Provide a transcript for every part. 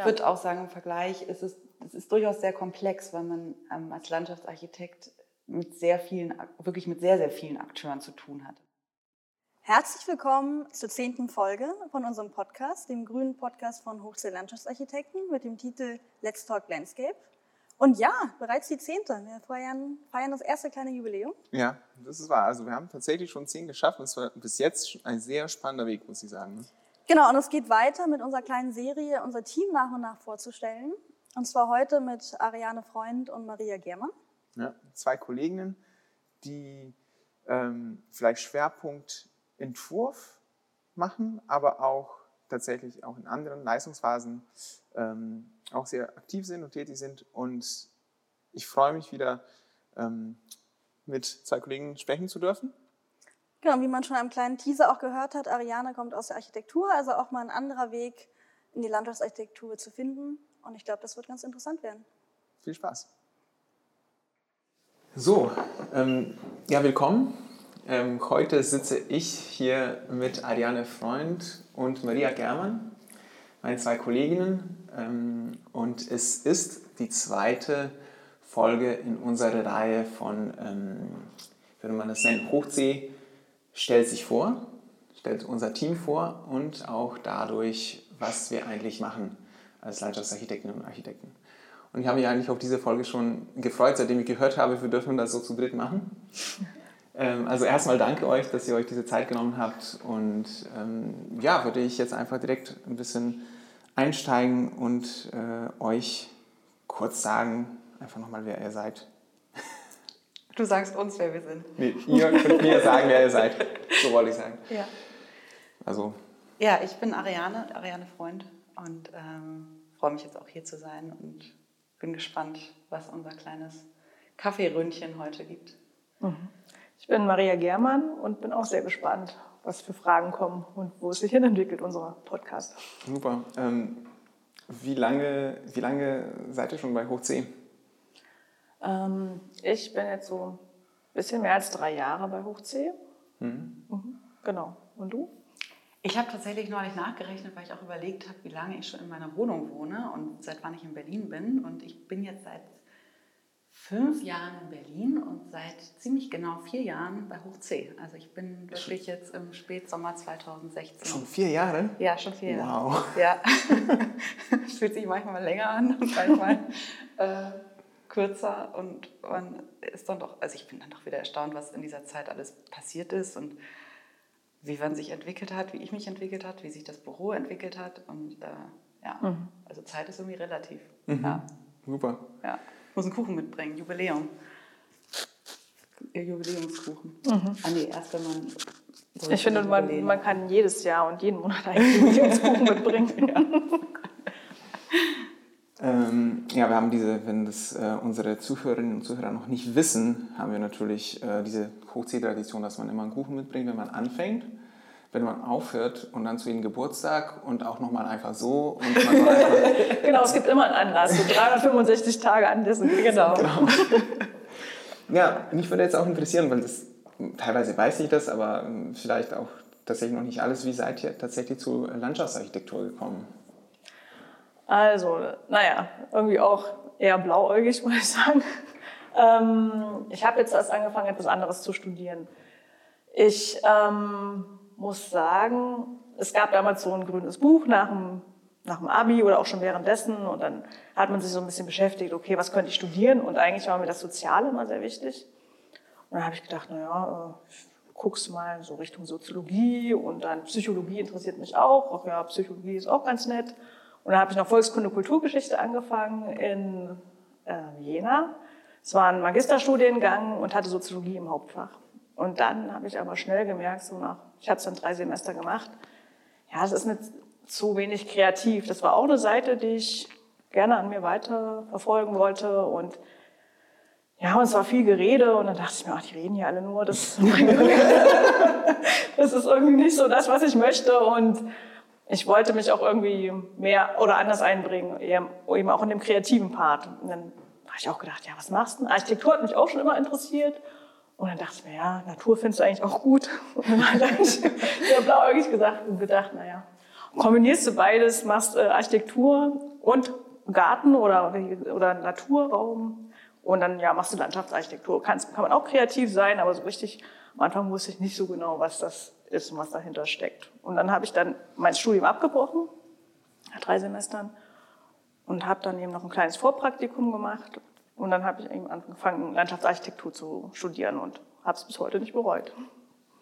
Ich würde auch sagen, im Vergleich ist es, es ist durchaus sehr komplex, weil man ähm, als Landschaftsarchitekt mit sehr vielen, wirklich mit sehr, sehr vielen Akteuren zu tun hat. Herzlich willkommen zur zehnten Folge von unserem Podcast, dem grünen Podcast von Hochsee Landschaftsarchitekten mit dem Titel Let's Talk Landscape. Und ja, bereits die zehnte. Wir feiern, feiern das erste kleine Jubiläum. Ja, das ist wahr. Also wir haben tatsächlich schon zehn geschafft. Es war bis jetzt ein sehr spannender Weg, muss ich sagen. Genau, und es geht weiter mit unserer kleinen Serie, unser Team nach und nach vorzustellen. Und zwar heute mit Ariane Freund und Maria Germer. Ja, zwei Kolleginnen, die ähm, vielleicht Schwerpunkt Entwurf machen, aber auch tatsächlich auch in anderen Leistungsphasen ähm, auch sehr aktiv sind und tätig sind. Und ich freue mich wieder, ähm, mit zwei Kollegen sprechen zu dürfen. Genau, wie man schon am kleinen Teaser auch gehört hat, Ariane kommt aus der Architektur, also auch mal ein anderer Weg in die Landschaftsarchitektur zu finden. Und ich glaube, das wird ganz interessant werden. Viel Spaß. So, ähm, ja, willkommen. Ähm, heute sitze ich hier mit Ariane Freund und Maria Germann, meine zwei Kolleginnen. Ähm, und es ist die zweite Folge in unserer Reihe von, ähm, würde man das nennen, Hochsee stellt sich vor, stellt unser Team vor und auch dadurch, was wir eigentlich machen als Landschaftsarchitektinnen und Architekten. Und ich habe mich eigentlich auf diese Folge schon gefreut, seitdem ich gehört habe, wir dürfen das so zu dritt machen. Ähm, also erstmal danke euch, dass ihr euch diese Zeit genommen habt. Und ähm, ja, würde ich jetzt einfach direkt ein bisschen einsteigen und äh, euch kurz sagen, einfach nochmal, wer ihr seid. Du sagst uns, wer wir sind. Nee, ihr könnt mir sagen, wer ihr seid. So wollte ich sagen. Ja. Also. Ja, ich bin Ariane, Ariane Freund und ähm, freue mich jetzt auch hier zu sein und bin gespannt, was unser kleines Kaffeeründchen heute gibt. Mhm. Ich bin Maria Germann und bin auch sehr gespannt, was für Fragen kommen und wo es sich hin entwickelt, unser Podcast. Super. Ähm, wie, lange, wie lange seid ihr schon bei Hoch? Ähm, ich bin jetzt so ein bisschen mehr als drei Jahre bei Hoch C. Mhm. Mhm, genau. Und du? Ich habe tatsächlich neulich nachgerechnet, weil ich auch überlegt habe, wie lange ich schon in meiner Wohnung wohne und seit wann ich in Berlin bin. Und ich bin jetzt seit fünf Jahren in Berlin und seit ziemlich genau vier Jahren bei Hoch C. Also ich bin wirklich jetzt im Spätsommer 2016. Schon vier Jahre? Ja, schon vier Jahre. Wow. Ja. Fühlt sich manchmal länger an und manchmal äh, kürzer und man ist dann doch, also ich bin dann doch wieder erstaunt, was in dieser Zeit alles passiert ist und wie man sich entwickelt hat, wie ich mich entwickelt hat, wie sich das Büro entwickelt hat und äh, ja, mhm. also Zeit ist irgendwie relativ. Mhm. Ja. Super. Ja, ich muss einen Kuchen mitbringen, Jubiläum. Jubiläumskuchen. Mhm. Ah nee, erst wenn man ich finde, man, man, kann jedes Jahr und jeden Monat einen Jubiläumskuchen mitbringen. Ja. Ähm, ja, wir haben diese, wenn das äh, unsere Zuhörerinnen und Zuhörer noch nicht wissen, haben wir natürlich äh, diese Hochziehtradition, dass man immer einen Kuchen mitbringt, wenn man anfängt, wenn man aufhört und dann zu jedem Geburtstag und auch nochmal einfach so. Und man einfach genau, es gibt immer einen Anlass, so 365 Tage an dessen. Genau. genau. Ja, mich würde jetzt auch interessieren, weil das, teilweise weiß ich das, aber ähm, vielleicht auch tatsächlich noch nicht alles. Wie seid ihr tatsächlich zur Landschaftsarchitektur gekommen? Also, naja, irgendwie auch eher blauäugig, muss ich sagen. Ähm, ich habe jetzt erst angefangen, etwas anderes zu studieren. Ich ähm, muss sagen, es gab damals so ein grünes Buch nach dem, nach dem Abi oder auch schon währenddessen und dann hat man sich so ein bisschen beschäftigt, okay, was könnte ich studieren? Und eigentlich war mir das Soziale immer sehr wichtig. Und dann habe ich gedacht, naja, äh, guckst du mal so Richtung Soziologie und dann Psychologie interessiert mich auch. Ach ja, Psychologie ist auch ganz nett. Und dann habe ich noch Volkskunde Kulturgeschichte angefangen in äh, Jena. Es war ein Magisterstudiengang und hatte Soziologie im Hauptfach. Und dann habe ich aber schnell gemerkt, so nach, ich habe es dann drei Semester gemacht, ja, es ist nicht zu wenig kreativ. Das war auch eine Seite, die ich gerne an mir weiter verfolgen wollte und ja, und es war viel Gerede und dann dachte ich mir, ach, die reden hier alle nur, das, das ist irgendwie nicht so das, was ich möchte und ich wollte mich auch irgendwie mehr oder anders einbringen, eben auch in dem kreativen Part. Und dann habe ich auch gedacht, ja, was machst du? Architektur hat mich auch schon immer interessiert. Und dann dachte ich mir, ja, Natur findest du eigentlich auch gut. Und dann habe ich sehr blauäugig gesagt und gedacht, naja. kombinierst du beides, machst äh, Architektur und Garten oder, oder Naturraum und dann ja, machst du Landschaftsarchitektur. Kannst, kann man auch kreativ sein, aber so richtig am Anfang wusste ich nicht so genau, was das ist und was dahinter steckt. Und dann habe ich dann mein Studium abgebrochen, nach drei Semestern, und habe dann eben noch ein kleines Vorpraktikum gemacht. Und dann habe ich eben angefangen, Landschaftsarchitektur zu studieren und habe es bis heute nicht bereut.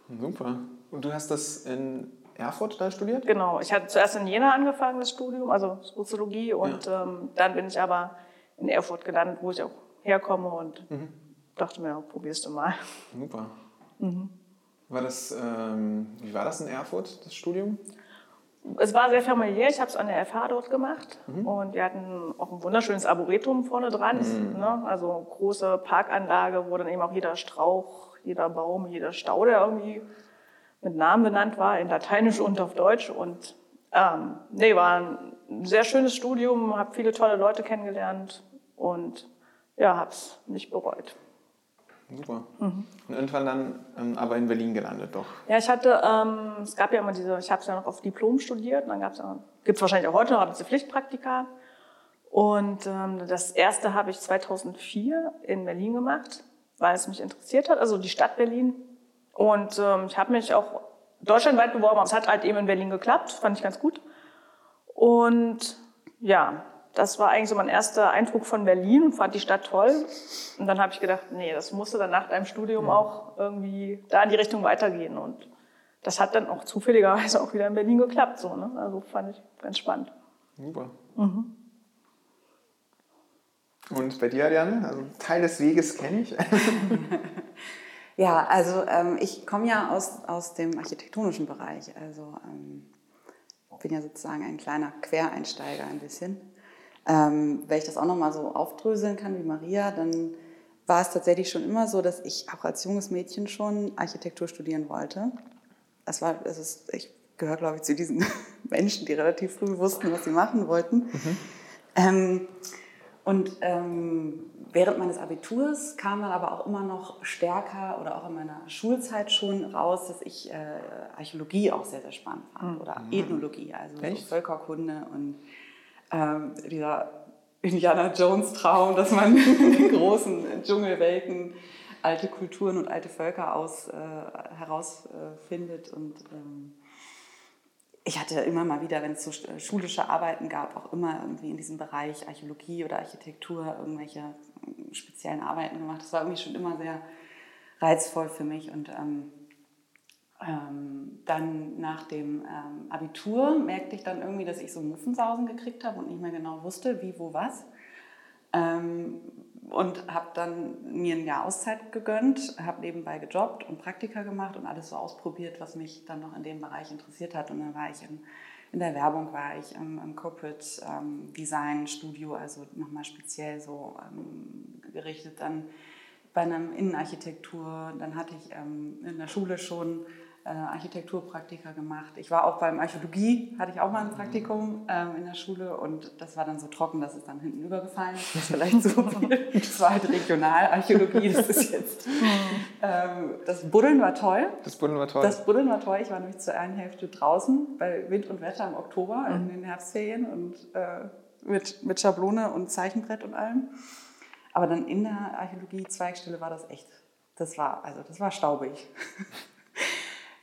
Super. Und du hast das in Erfurt da studiert? Genau. Ich hatte zuerst in Jena angefangen, das Studium, also Soziologie. Und ja. ähm, dann bin ich aber in Erfurt gelandet, wo ich auch herkomme und mhm. dachte mir, probierst du mal. Super. Mhm. War das, ähm, wie war das in Erfurt, das Studium? Es war sehr familiär. Ich habe es an der FH dort gemacht mhm. und wir hatten auch ein wunderschönes Arboretum vorne dran. Mhm. Ne? Also große Parkanlage, wo dann eben auch jeder Strauch, jeder Baum, jeder Staude irgendwie mit Namen benannt war, in Lateinisch und auf Deutsch. Und ähm, nee, war ein sehr schönes Studium, habe viele tolle Leute kennengelernt und ja, habe es nicht bereut. Super. Mhm. Und irgendwann dann ähm, aber in Berlin gelandet, doch. Ja, ich hatte, ähm, es gab ja immer diese, ich habe es ja noch auf Diplom studiert, und dann gab es gibt es wahrscheinlich auch heute noch, diese Pflichtpraktika. Und ähm, das erste habe ich 2004 in Berlin gemacht, weil es mich interessiert hat, also die Stadt Berlin. Und ähm, ich habe mich auch deutschlandweit beworben, aber es hat halt eben in Berlin geklappt, fand ich ganz gut. Und ja, das war eigentlich so mein erster Eindruck von Berlin und fand die Stadt toll. Und dann habe ich gedacht, nee, das musste dann nach deinem Studium ja. auch irgendwie da in die Richtung weitergehen. Und das hat dann auch zufälligerweise auch wieder in Berlin geklappt. So, ne? Also fand ich ganz spannend. Super. Mhm. Und bei dir, Ariane? Also Teil des Weges kenne ich. ja, also ähm, ich komme ja aus, aus dem architektonischen Bereich. Also ähm, bin ja sozusagen ein kleiner Quereinsteiger ein bisschen. Ähm, wenn ich das auch nochmal so aufdröseln kann wie Maria, dann war es tatsächlich schon immer so, dass ich auch als junges Mädchen schon Architektur studieren wollte. Das war, das ist, ich gehöre, glaube ich, zu diesen Menschen, die relativ früh wussten, was sie machen wollten. Mhm. Ähm, und ähm, während meines Abiturs kam dann aber auch immer noch stärker oder auch in meiner Schulzeit schon raus, dass ich äh, Archäologie auch sehr, sehr spannend fand mhm. oder Ethnologie, also so Völkerkunde und ähm, dieser Indiana Jones Traum, dass man in den großen Dschungelwelten alte Kulturen und alte Völker aus, äh, herausfindet. und ähm, ich hatte immer mal wieder, wenn es so schulische Arbeiten gab, auch immer irgendwie in diesem Bereich Archäologie oder Architektur irgendwelche ähm, speziellen Arbeiten gemacht. Das war irgendwie schon immer sehr reizvoll für mich und ähm, ähm, dann nach dem ähm, Abitur merkte ich dann irgendwie, dass ich so Muffensausen gekriegt habe und nicht mehr genau wusste, wie, wo, was. Ähm, und habe dann mir ein Jahr Auszeit gegönnt, habe nebenbei gejobbt und Praktika gemacht und alles so ausprobiert, was mich dann noch in dem Bereich interessiert hat. Und dann war ich in, in der Werbung, war ich im, im Corporate ähm, Design Studio, also nochmal speziell so ähm, gerichtet dann bei einer Innenarchitektur. Dann hatte ich ähm, in der Schule schon äh, Architekturpraktika gemacht. Ich war auch beim Archäologie, hatte ich auch mal ein Praktikum ähm, in der Schule und das war dann so trocken, dass es dann hinten übergefallen ist. Das ist vielleicht so viel. Das war halt Regionalarchäologie, das ist jetzt. Ähm, das Buddeln war toll. Das Buddeln war toll. Das Buddeln war toll. Ich war nämlich zur einen Hälfte draußen bei Wind und Wetter im Oktober mhm. in den Herbstferien und äh, mit, mit Schablone und Zeichenbrett und allem. Aber dann in der Archäologie-Zweigstelle war das echt, das war, also das war staubig.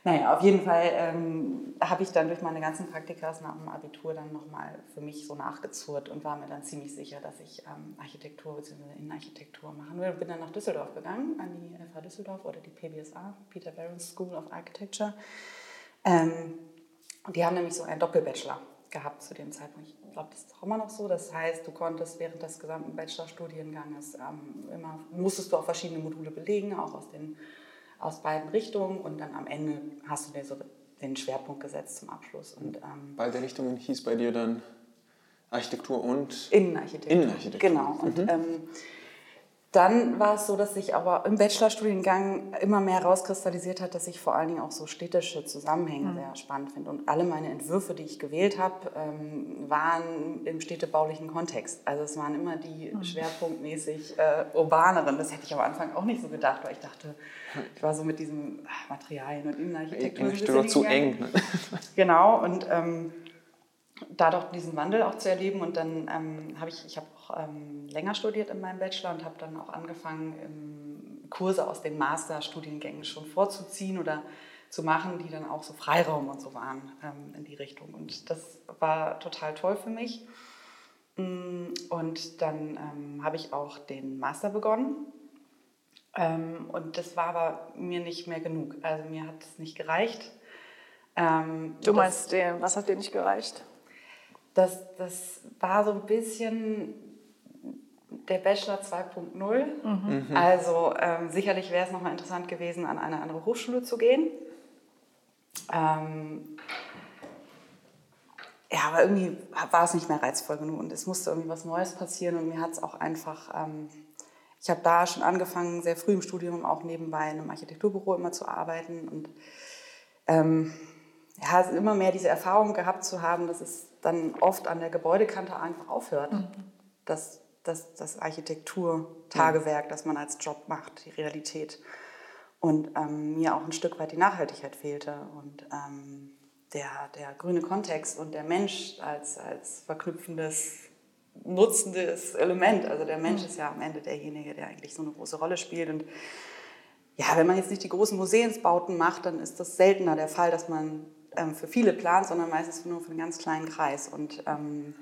Naja, auf jeden Fall ähm, habe ich dann durch meine ganzen Praktikas nach dem Abitur dann nochmal für mich so nachgezurrt und war mir dann ziemlich sicher, dass ich ähm, Architektur bzw. Innenarchitektur machen will. Bin dann nach Düsseldorf gegangen, an die FH Düsseldorf oder die PBSA, Peter Barron's School of Architecture. Ähm, die haben nämlich so einen Doppelbachelor gehabt zu dem Zeitpunkt. Ich glaube, das ist auch immer noch so. Das heißt, du konntest während des gesamten Bachelorstudienganges ähm, immer, musstest du auch verschiedene Module belegen, auch aus den aus beiden Richtungen und dann am Ende hast du dir so den Schwerpunkt gesetzt zum Abschluss. Und, ähm, Beide Richtungen hieß bei dir dann Architektur und Innenarchitektur. Innenarchitektur. Genau. Und mhm. ähm, dann war es so, dass sich aber im Bachelorstudiengang immer mehr herauskristallisiert hat, dass ich vor allen Dingen auch so städtische Zusammenhänge mhm. sehr spannend finde. Und alle meine Entwürfe, die ich gewählt habe, ähm, waren im städtebaulichen Kontext. Also es waren immer die mhm. schwerpunktmäßig äh, urbaneren. Das hätte ich am Anfang auch nicht so gedacht, weil ich dachte, ich war so mit diesen Materialien und Innenarchitektur. Ich so zu eng. Ne? Genau. Und ähm, dadurch diesen Wandel auch zu erleben. Und dann ähm, habe ich, ich habe auch ähm, länger studiert in meinem Bachelor und habe dann auch angefangen, Kurse aus den Masterstudiengängen schon vorzuziehen oder zu machen, die dann auch so Freiraum und so waren ähm, in die Richtung. Und das war total toll für mich. Mm, und dann ähm, habe ich auch den Master begonnen. Ähm, und das war aber mir nicht mehr genug. Also mir hat es nicht gereicht. Ähm, du meinst, den, was hat dir nicht gereicht? Das, das war so ein bisschen der Bachelor 2.0. Mhm. Also ähm, sicherlich wäre es nochmal interessant gewesen, an eine andere Hochschule zu gehen. Ähm, ja, aber irgendwie war es nicht mehr reizvoll genug und es musste irgendwie was Neues passieren und mir hat es auch einfach, ähm, ich habe da schon angefangen, sehr früh im Studium auch nebenbei in einem Architekturbüro immer zu arbeiten und ähm, ja, immer mehr diese Erfahrung gehabt zu haben, dass es dann oft an der Gebäudekante einfach aufhört. Mhm. Das, das, das Architektur-Tagewerk, das man als Job macht, die Realität. Und ähm, mir auch ein Stück weit die Nachhaltigkeit fehlte und ähm, der, der grüne Kontext und der Mensch als, als verknüpfendes, nutzendes Element. Also der Mensch mhm. ist ja am Ende derjenige, der eigentlich so eine große Rolle spielt. Und ja, wenn man jetzt nicht die großen Museumsbauten macht, dann ist das seltener der Fall, dass man ähm, für viele plant, sondern meistens nur für einen ganz kleinen Kreis. Und ähm,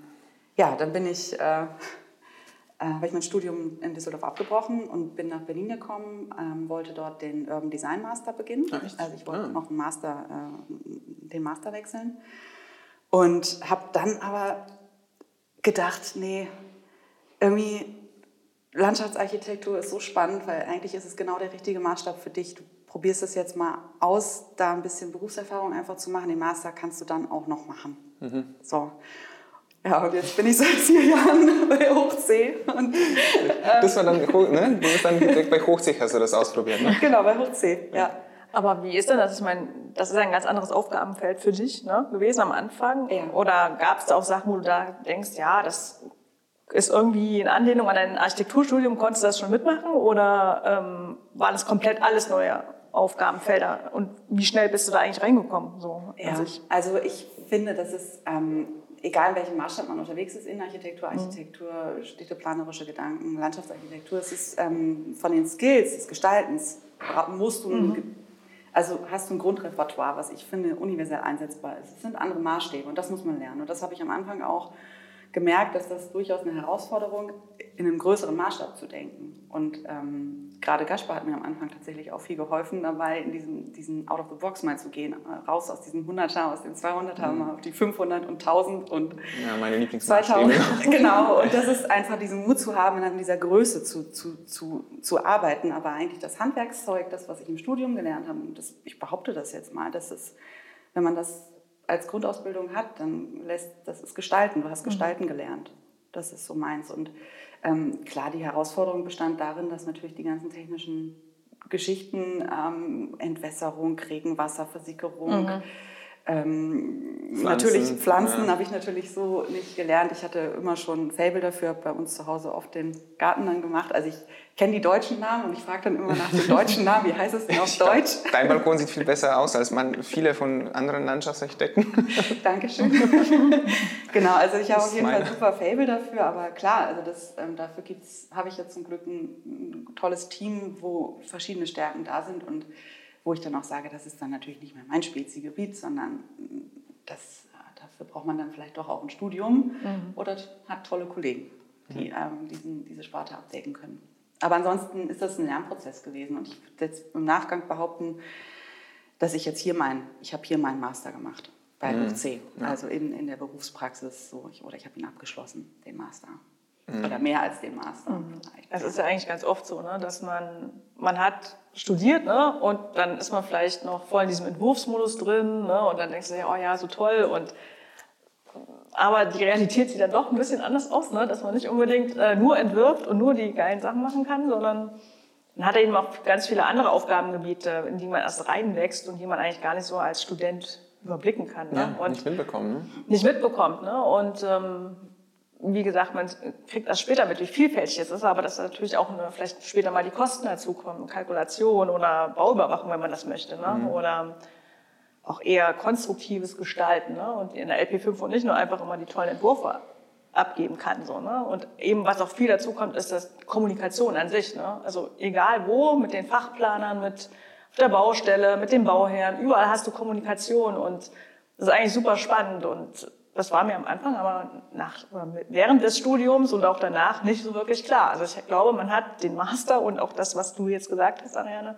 ja, dann bin ich, äh, äh, habe ich mein Studium in Düsseldorf abgebrochen und bin nach Berlin gekommen, ähm, wollte dort den Urban Design Master beginnen. Ja, also ich wollte ah. noch einen Master, äh, den Master wechseln und habe dann aber gedacht, nee, irgendwie Landschaftsarchitektur ist so spannend, weil eigentlich ist es genau der richtige Maßstab für dich. Du probierst es jetzt mal aus, da ein bisschen Berufserfahrung einfach zu machen. Den Master kannst du dann auch noch machen. Mhm. So. Ja, und jetzt bin ich seit vier Jahren bei Hochsee. Und, ähm, das war dann, ne? Du bist dann direkt bei Hochsee, hast du das ausprobiert, ne? Genau, bei Hochsee, ja. Aber wie ist denn das? Ich meine, das ist ein ganz anderes Aufgabenfeld für dich ne, gewesen am Anfang. Ja. Oder gab es da auch Sachen, wo du da denkst, ja, das ist irgendwie in Anlehnung an dein Architekturstudium, konntest du das schon mitmachen? Oder ähm, war das komplett alles neue Aufgabenfelder und wie schnell bist du da eigentlich reingekommen? So ja, also ich finde, dass es, ähm, egal in welchem Maßstab man unterwegs ist, Innenarchitektur, mhm. Architektur, mhm. städteplanerische Gedanken, Landschaftsarchitektur, es ist ähm, von den Skills des Gestaltens, musst du, mhm. also hast du ein Grundrepertoire, was ich finde universell einsetzbar ist. Es sind andere Maßstäbe und das muss man lernen und das habe ich am Anfang auch gemerkt, dass das durchaus eine Herausforderung in einem größeren Maßstab zu denken. Und ähm, gerade Gaspar hat mir am Anfang tatsächlich auch viel geholfen, dabei in diesen, diesen Out of the Box mal zu gehen, äh, raus aus diesen 100er, aus den 200er, mhm. mal auf die 500 und 1000 und ja, meine 2000. genau, und das ist einfach diesen Mut zu haben, in dieser Größe zu, zu, zu, zu arbeiten. Aber eigentlich das Handwerkszeug, das, was ich im Studium gelernt habe, das, ich behaupte das jetzt mal, das ist, wenn man das als Grundausbildung hat, dann lässt das ist Gestalten. Du hast mhm. Gestalten gelernt. Das ist so meins. Und ähm, klar, die Herausforderung bestand darin, dass natürlich die ganzen technischen Geschichten, ähm, Entwässerung, Regenwasserversickerung, mhm. Ähm, Pflanzen, natürlich Pflanzen ja. habe ich natürlich so nicht gelernt. Ich hatte immer schon ein Fable dafür, habe bei uns zu Hause oft den Garten dann gemacht. Also ich kenne die deutschen Namen und ich frage dann immer nach den deutschen Namen. Wie heißt es denn auf Deutsch? Glaub, dein Balkon sieht viel besser aus als man, viele von anderen Landschaftsarchitekten. Dankeschön. genau, also ich habe auf jeden Fall super Fable dafür, aber klar, also das, ähm, dafür habe ich jetzt zum Glück ein, ein tolles Team, wo verschiedene Stärken da sind und wo ich dann auch sage, das ist dann natürlich nicht mehr mein Spezigebiet, sondern mm, das, äh, dafür braucht man dann vielleicht doch auch ein Studium mhm. oder hat tolle Kollegen, die ähm, diesen, diese Sparte abdecken können. Aber ansonsten ist das ein Lernprozess gewesen und ich würde jetzt im Nachgang behaupten, dass ich jetzt hier mein, ich habe hier meinen Master gemacht bei mhm. C, ja. also in, in der Berufspraxis so, ich, oder ich habe ihn abgeschlossen, den Master. Mhm. Oder mehr als den Master. Mhm. Das ist ja eigentlich ganz oft so, ne? dass man, man hat studiert ne? und dann ist man vielleicht noch voll in diesem Entwurfsmodus drin ne? und dann denkst du ja, oh ja, so toll und aber die Realität sieht dann doch ein bisschen anders aus, ne? dass man nicht unbedingt äh, nur entwirft und nur die geilen Sachen machen kann, sondern man hat eben auch ganz viele andere Aufgabengebiete, in die man erst reinwächst und die man eigentlich gar nicht so als Student überblicken kann. Ne? Ja, und nicht mitbekommen. Ne? Nicht mitbekommt. Ne? Und ähm, wie gesagt, man kriegt das später mit, wie vielfältig es ist, aber dass natürlich auch eine, vielleicht später mal die Kosten dazukommen, Kalkulation oder Bauüberwachung, wenn man das möchte. Ne? Mhm. Oder auch eher konstruktives Gestalten ne? und in der LP5 und nicht nur einfach immer die tollen Entwürfe abgeben kann. So, ne? Und eben, was auch viel dazu kommt, ist das Kommunikation an sich. Ne? Also egal wo, mit den Fachplanern, mit auf der Baustelle, mit den Bauherren, überall hast du Kommunikation und das ist eigentlich super spannend und das war mir am Anfang, aber nach, während des Studiums und auch danach nicht so wirklich klar. Also ich glaube, man hat den Master und auch das, was du jetzt gesagt hast, Ariane,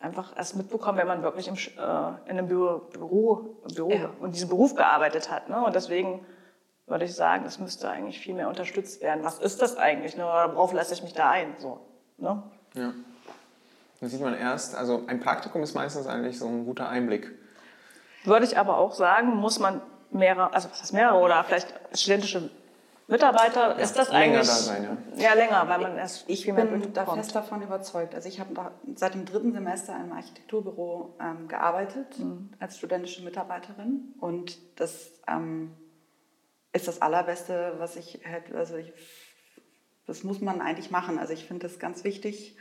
einfach erst mitbekommen, wenn man wirklich im, äh, in einem Büro, Büro, Büro ja. und diesem Beruf gearbeitet hat. Ne? Und deswegen würde ich sagen, das müsste eigentlich viel mehr unterstützt werden. Was ist das eigentlich? Ne? Worauf lasse ich mich da ein? So, ne? Ja. Da sieht man erst, also ein Praktikum ist meistens eigentlich so ein guter Einblick. Würde ich aber auch sagen, muss man mehrere, also was heißt mehrere oder vielleicht studentische Mitarbeiter, ja, ist das länger eigentlich... Da sein, ja. ja, länger, weil man erst Ich bin da fest davon überzeugt. Also ich habe seit dem dritten Semester in einem Architekturbüro ähm, gearbeitet, mhm. als studentische Mitarbeiterin und das ähm, ist das Allerbeste, was ich hätte, also ich, das muss man eigentlich machen. Also ich finde das ganz wichtig,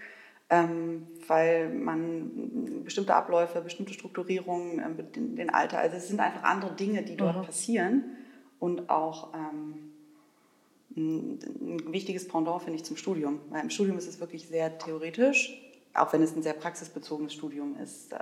ähm, weil man bestimmte Abläufe, bestimmte Strukturierungen, ähm, den, den, Alter, also es sind einfach andere Dinge, die dort mhm. passieren und auch ähm, ein, wichtiges Pendant finde ich zum Studium, weil im Studium ist es wirklich sehr theoretisch auch wenn es ein sehr praxisbezogenes Studium ist. Äh,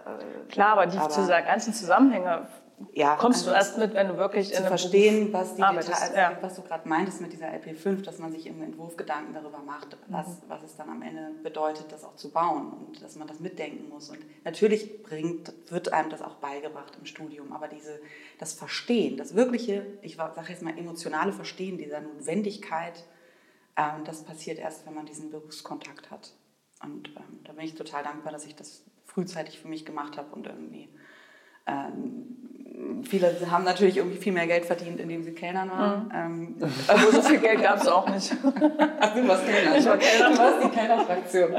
Klar, aber die aber, ganzen Zusammenhänge ja, kommst also du erst mit, wenn du wirklich zu verstehen, was die Details, also ja. was du gerade meintest mit dieser LP5, dass man sich im Entwurf Gedanken darüber macht, was, mhm. was es dann am Ende bedeutet, das auch zu bauen und dass man das mitdenken muss. Und natürlich bringt, wird einem das auch beigebracht im Studium, aber diese, das Verstehen, das wirkliche, ich sage jetzt mal emotionale Verstehen dieser Notwendigkeit, ähm, das passiert erst, wenn man diesen Berufskontakt hat. Und ähm, da bin ich total dankbar, dass ich das frühzeitig für mich gemacht habe und irgendwie ähm, viele haben natürlich irgendwie viel mehr Geld verdient, indem sie Kellnern waren. Mhm. Ähm, aber so viel Geld gab es auch nicht. Ach, du warst Kellner. Ich war Kellner. Du warst die Kellnerfraktion.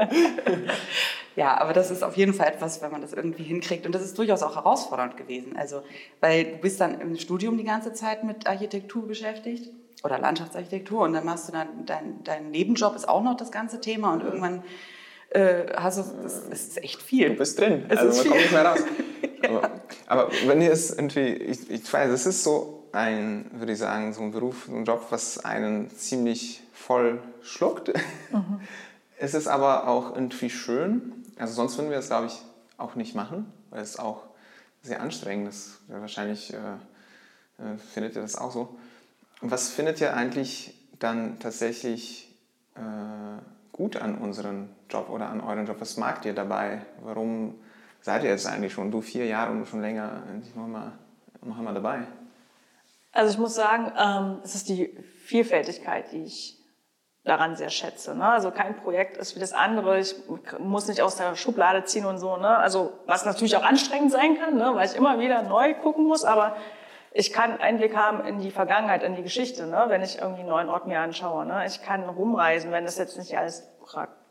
ja, aber das ist auf jeden Fall etwas, wenn man das irgendwie hinkriegt. Und das ist durchaus auch herausfordernd gewesen. Also, weil du bist dann im Studium die ganze Zeit mit Architektur beschäftigt oder Landschaftsarchitektur und dann machst du dann, dein, dein Nebenjob ist auch noch das ganze Thema und irgendwann äh, hast du, das, das ist echt viel. Du bist drin, es also man kommt nicht mehr raus. Aber, aber, wenn ihr es irgendwie, ich, ich weiß, es ist so ein, würde ich sagen, so ein Beruf, so ein Job, was einen ziemlich voll schluckt. Mhm. Es ist aber auch irgendwie schön. Also sonst würden wir es, glaube ich, auch nicht machen, weil es auch sehr anstrengend ist. Wahrscheinlich äh, äh, findet ihr das auch so. Was findet ihr eigentlich dann tatsächlich äh, gut an unserem Job oder an eurem Job? Was magt ihr dabei? Warum seid ihr jetzt eigentlich schon? Du vier Jahre und schon länger noch einmal, noch einmal dabei. Also ich muss sagen, ähm, es ist die Vielfältigkeit, die ich daran sehr schätze. Ne? Also kein Projekt ist wie das andere. Ich muss nicht aus der Schublade ziehen und so. Ne? Also was natürlich auch anstrengend sein kann, ne? weil ich immer wieder neu gucken muss. Aber ich kann Einblick haben in die Vergangenheit, in die Geschichte, ne? wenn ich irgendwie einen neuen Ort mir anschaue. Ne? Ich kann rumreisen, wenn das jetzt nicht alles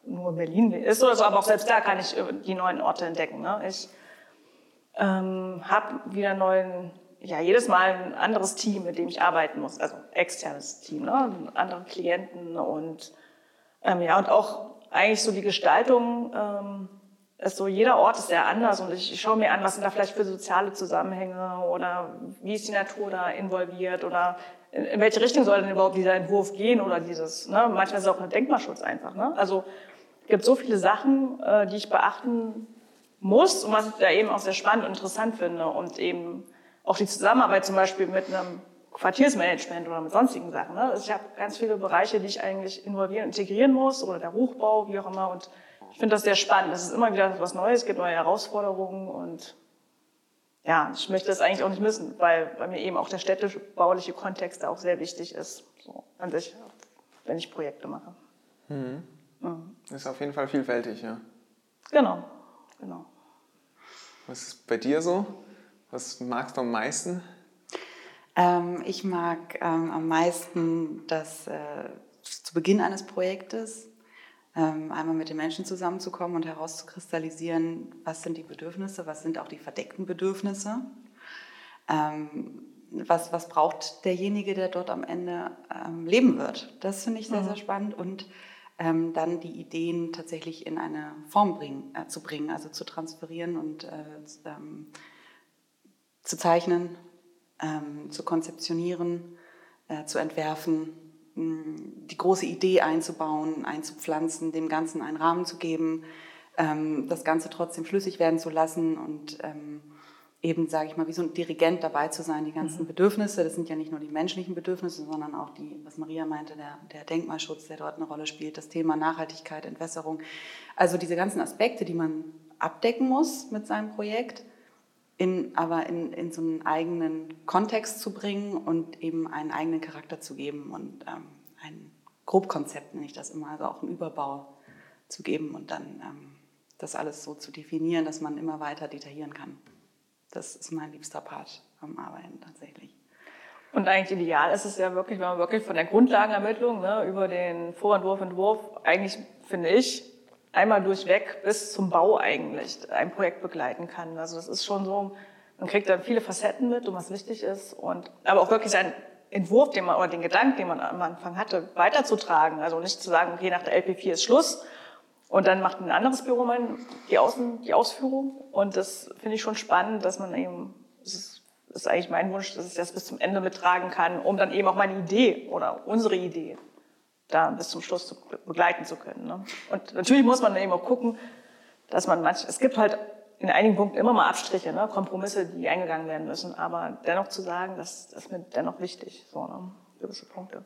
nur Berlin ist oder so, aber auch selbst da kann ich äh, die neuen Orte entdecken. Ne? Ich ähm, habe wieder neuen, ja, jedes Mal ein anderes Team, mit dem ich arbeiten muss, also externes Team, ne? andere Klienten und ähm, ja, und auch eigentlich so die Gestaltung ähm, ist so, jeder Ort ist sehr anders und ich, ich schaue mir an, was sind da vielleicht für soziale Zusammenhänge oder wie ist die Natur da involviert oder in, welche Richtung soll denn überhaupt dieser Entwurf gehen oder dieses, ne? manchmal ist es auch ein Denkmalschutz einfach, ne? also gibt so viele Sachen, äh, die ich beachten muss und was ich da eben auch sehr spannend und interessant finde. Und eben auch die Zusammenarbeit zum Beispiel mit einem Quartiersmanagement oder mit sonstigen Sachen. Ne? Also ich habe ganz viele Bereiche, die ich eigentlich involvieren, integrieren muss oder der Hochbau, wie auch immer. Und ich finde das sehr spannend. Es ist immer wieder was Neues, es gibt neue Herausforderungen und ja, ich möchte das eigentlich auch nicht missen, weil bei mir eben auch der städtebauliche Kontext da auch sehr wichtig ist, so an sich, wenn ich Projekte mache. Mhm. Mhm. Ist auf jeden Fall vielfältig, ja. Genau, genau. Was ist bei dir so? Was magst du am meisten? Ähm, ich mag ähm, am meisten das äh, zu Beginn eines Projektes ähm, einmal mit den Menschen zusammenzukommen und herauszukristallisieren, was sind die Bedürfnisse, was sind auch die verdeckten Bedürfnisse. Ähm, was, was braucht derjenige, der dort am Ende ähm, leben wird? Das finde ich sehr, mhm. sehr spannend. Und ähm, dann die Ideen tatsächlich in eine Form bringen, äh, zu bringen, also zu transferieren und äh, ähm, zu zeichnen, ähm, zu konzeptionieren, äh, zu entwerfen, die große Idee einzubauen, einzupflanzen, dem Ganzen einen Rahmen zu geben, ähm, das Ganze trotzdem flüssig werden zu lassen und ähm, eben, sage ich mal, wie so ein Dirigent dabei zu sein, die ganzen mhm. Bedürfnisse, das sind ja nicht nur die menschlichen Bedürfnisse, sondern auch die, was Maria meinte, der, der Denkmalschutz, der dort eine Rolle spielt, das Thema Nachhaltigkeit, Entwässerung. Also diese ganzen Aspekte, die man abdecken muss mit seinem Projekt, in, aber in, in so einen eigenen Kontext zu bringen und eben einen eigenen Charakter zu geben und ähm, ein Grobkonzept nenne ich das immer, also auch einen Überbau zu geben und dann ähm, das alles so zu definieren, dass man immer weiter detaillieren kann. Das ist mein liebster Part am Arbeiten tatsächlich. Und eigentlich ideal ist es ja wirklich, wenn man wirklich von der Grundlagenermittlung ne, über den Vorentwurf, Entwurf, eigentlich finde ich, einmal durchweg bis zum Bau eigentlich ein Projekt begleiten kann. Also das ist schon so, man kriegt dann viele Facetten mit, um was wichtig ist und aber auch wirklich seinen Entwurf, den man oder den Gedanken, den man am Anfang hatte, weiterzutragen. Also nicht zu sagen, okay, nach der LP4 ist Schluss und dann macht ein anderes Büro mein, die, Außen, die Ausführung. Und das finde ich schon spannend, dass man eben, das ist, das ist eigentlich mein Wunsch, dass ich das bis zum Ende mittragen kann, um dann eben auch meine Idee oder unsere Idee da bis zum Schluss zu begleiten zu können. Ne? Und natürlich muss man eben auch gucken, dass man manch, es gibt halt in einigen Punkten immer mal Abstriche, ne? Kompromisse, die eingegangen werden müssen, aber dennoch zu sagen, das, das ist mir dennoch wichtig, so ne? gewisse Punkte.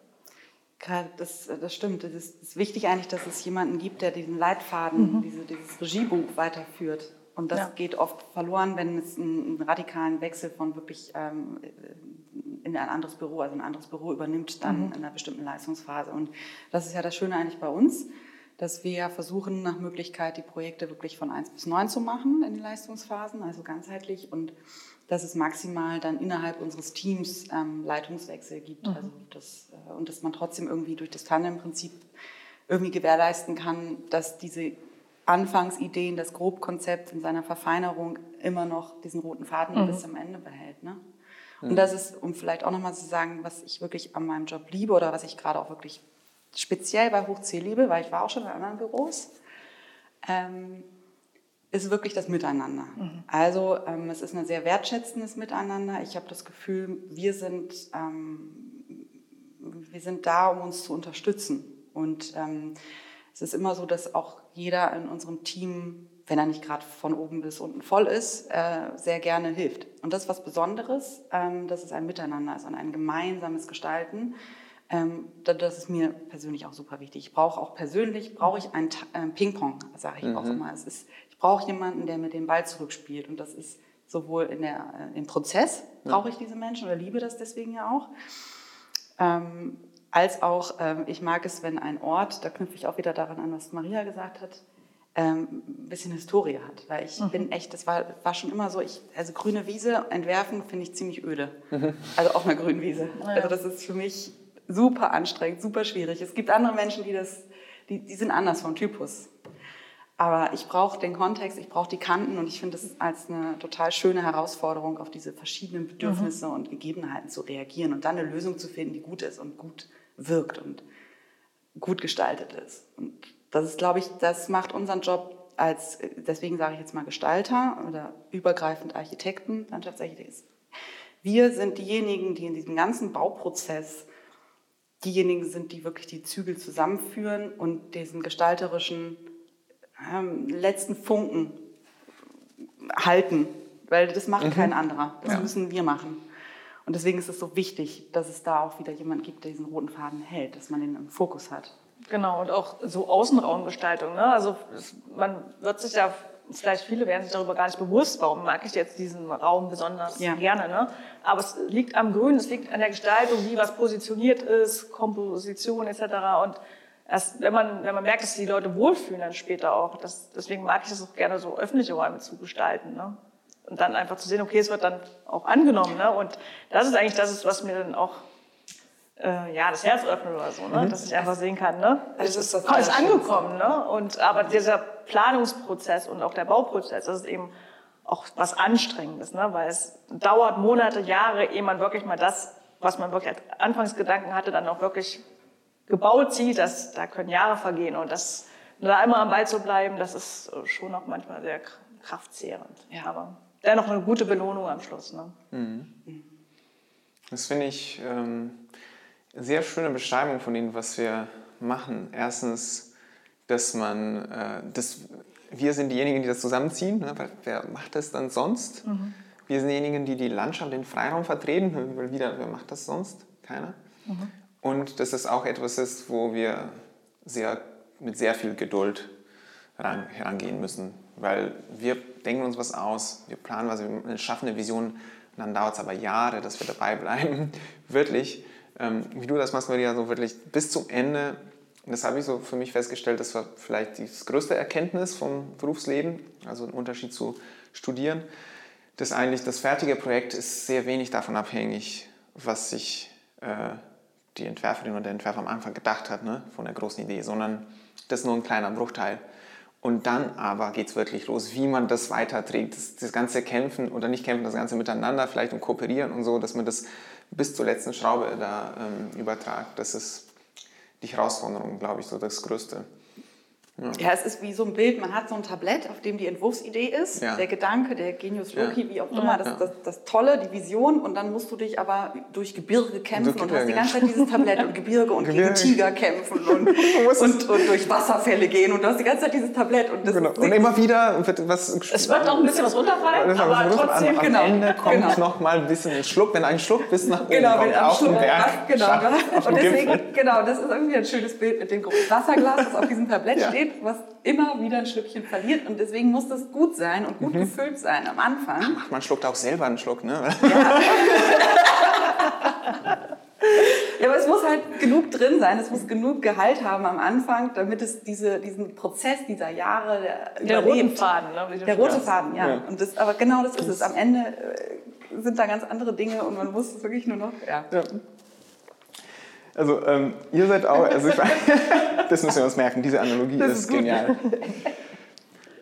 Das, das stimmt. Es ist, ist, wichtig eigentlich, dass es jemanden gibt, der diesen Leitfaden, mhm. diese, dieses Regiebuch weiterführt. Und das ja. geht oft verloren, wenn es einen, einen radikalen Wechsel von wirklich ähm, in ein anderes Büro, also ein anderes Büro übernimmt dann mhm. in einer bestimmten Leistungsphase. Und das ist ja das Schöne eigentlich bei uns, dass wir versuchen, nach Möglichkeit die Projekte wirklich von 1 bis 9 zu machen in den Leistungsphasen, also ganzheitlich und dass es maximal dann innerhalb unseres Teams ähm, Leitungswechsel gibt. Mhm. Also das, äh, und dass man trotzdem irgendwie durch das Tandem-Prinzip irgendwie gewährleisten kann, dass diese Anfangsideen, das Grobkonzept in seiner Verfeinerung immer noch diesen roten Faden mhm. bis zum Ende behält. Ne? Und das ist, um vielleicht auch nochmal zu sagen, was ich wirklich an meinem Job liebe oder was ich gerade auch wirklich speziell bei Hochziel liebe, weil ich war auch schon in anderen Büros, ähm, ist wirklich das Miteinander. Mhm. Also ähm, es ist ein sehr wertschätzendes Miteinander. Ich habe das Gefühl, wir sind, ähm, wir sind da, um uns zu unterstützen. Und ähm, es ist immer so, dass auch jeder in unserem Team wenn er nicht gerade von oben bis unten voll ist, äh, sehr gerne hilft. Und das ist was Besonderes, ähm, dass es ein Miteinander ist und ein gemeinsames Gestalten. Ähm, das ist mir persönlich auch super wichtig. Ich brauche auch persönlich, brauche ich ein äh, Ping-Pong, sage ich mhm. auch immer. Es ist, brauche jemanden, der mir den Ball zurückspielt. Und das ist sowohl in der, äh, im Prozess, brauche ich diese Menschen oder liebe das deswegen ja auch. Ähm, als auch, ähm, ich mag es, wenn ein Ort, da knüpfe ich auch wieder daran an, was Maria gesagt hat, ähm, ein bisschen Historie hat. Weil ich mhm. bin echt, das war, war schon immer so, ich, also grüne Wiese entwerfen finde ich ziemlich öde. Mhm. Also auch eine grüne Wiese. Ja. Also das ist für mich super anstrengend, super schwierig. Es gibt andere Menschen, die das, die, die sind anders vom Typus. Aber ich brauche den Kontext, ich brauche die Kanten und ich finde es als eine total schöne Herausforderung, auf diese verschiedenen Bedürfnisse mhm. und Gegebenheiten zu reagieren und dann eine Lösung zu finden, die gut ist und gut wirkt und gut gestaltet ist. Und das ist, glaube ich, das macht unseren Job als, deswegen sage ich jetzt mal Gestalter oder übergreifend Architekten, Landschaftsarchitekten. Wir sind diejenigen, die in diesem ganzen Bauprozess diejenigen sind, die wirklich die Zügel zusammenführen und diesen gestalterischen ähm, letzten Funken halten, weil das macht mhm. kein anderer. Das ja. müssen wir machen. Und deswegen ist es so wichtig, dass es da auch wieder jemand gibt, der diesen roten Faden hält, dass man den im Fokus hat. Genau, und auch so Außenraumgestaltung. Ne? Also man wird sich ja, vielleicht viele werden sich darüber gar nicht bewusst, warum mag ich jetzt diesen Raum besonders ja. gerne. Ne? Aber es liegt am Grün, es liegt an der Gestaltung, wie was positioniert ist, Komposition etc. Und erst wenn man, wenn man merkt, dass die Leute wohlfühlen, dann später auch. Das, deswegen mag ich es auch gerne, so öffentliche Räume zu gestalten. Ne? Und dann einfach zu sehen, okay, es wird dann auch angenommen. Ne? Und das ist eigentlich das, was mir dann auch äh, ja, das Herz öffnen oder so, ne? Mhm. dass ich einfach sehen kann, ne? es ist, das ist angekommen. Ne? Und, aber dieser Planungsprozess und auch der Bauprozess, das ist eben auch was Anstrengendes, ne? weil es dauert Monate, Jahre, ehe man wirklich mal das, was man wirklich als Anfangsgedanken hatte, dann auch wirklich gebaut sieht. Das, da können Jahre vergehen und das da immer am Ball zu bleiben, das ist schon auch manchmal sehr kraftzehrend. Ja. Aber dennoch eine gute Belohnung am Schluss. Ne? Das finde ich ähm, eine sehr schöne Beschreibung von dem, was wir machen. Erstens, dass man, äh, dass wir sind diejenigen, die das zusammenziehen. Ne? Weil wer macht das dann sonst? Wir sind diejenigen, die die Landschaft, den Freiraum vertreten. Weil wieder, wer macht das sonst? Keiner. Und dass es auch etwas ist, wo wir sehr, mit sehr viel Geduld ran, herangehen müssen. Weil wir denken uns was aus, wir planen was, wir schaffen eine Vision, und dann dauert es aber Jahre, dass wir dabei bleiben. wirklich, ähm, wie du das machst, Maria, so wirklich bis zum Ende. Das habe ich so für mich festgestellt, das war vielleicht das größte Erkenntnis vom Berufsleben, also ein Unterschied zu studieren, dass eigentlich das fertige Projekt ist sehr wenig davon abhängig, was sich äh, die Entwerferin oder der Entwerfer am Anfang gedacht hat, ne, von der großen Idee, sondern das ist nur ein kleiner Bruchteil. Und dann aber geht es wirklich los, wie man das weiterträgt, das, das ganze Kämpfen oder nicht Kämpfen, das ganze Miteinander vielleicht und Kooperieren und so, dass man das bis zur letzten Schraube da ähm, übertragt. Das ist die Herausforderung, glaube ich, so das Größte. Ja, es ist wie so ein Bild, man hat so ein Tablett, auf dem die Entwurfsidee ist, Ja. der Gedanke, der Genius Ja. Loci, wie auch immer, das, Ja. das, das Tolle, die Vision und dann musst du dich aber durch Gebirge kämpfen und hast die ganze Zeit dieses Tablett und Gebirge und Gebirge. gegen Tiger kämpfen und, musst und, und durch Wasserfälle gehen und du hast die ganze Zeit dieses Tablett und das Genau. Und immer wieder wird was Es wird noch ein bisschen was runterfallen, aber aber trotzdem, am, am genau. Ende kommt Genau. noch mal ein bisschen ein Schluck, wenn ein Schluck bis nach oben Genau, kommt, wenn am auf den Schluck, Berg, genau, auf und deswegen, Gipfel. genau, das ist irgendwie ein schönes Bild mit dem großen Wasserglas, das auf diesem Tablett Ja. Steht, was immer wieder ein Schlückchen verliert und deswegen muss das gut sein und Mhm. gut gefüllt sein am Anfang. Ach, man schluckt auch selber einen Schluck, ne? Ja, aber es muss halt genug drin sein, es muss genug Gehalt haben am Anfang, damit es diese, diesen Prozess dieser Jahre der, der roten überlebt. Faden. Ne, Der rote. Faden, ja. Ja. Und das, aber genau das ist es. Am Ende äh, sind da ganz andere Dinge und man muss es wirklich nur noch. Ja. Ja. Also, ähm, ihr seid auch, also ich, das müssen wir uns merken, diese Analogie Das ist, ist genial.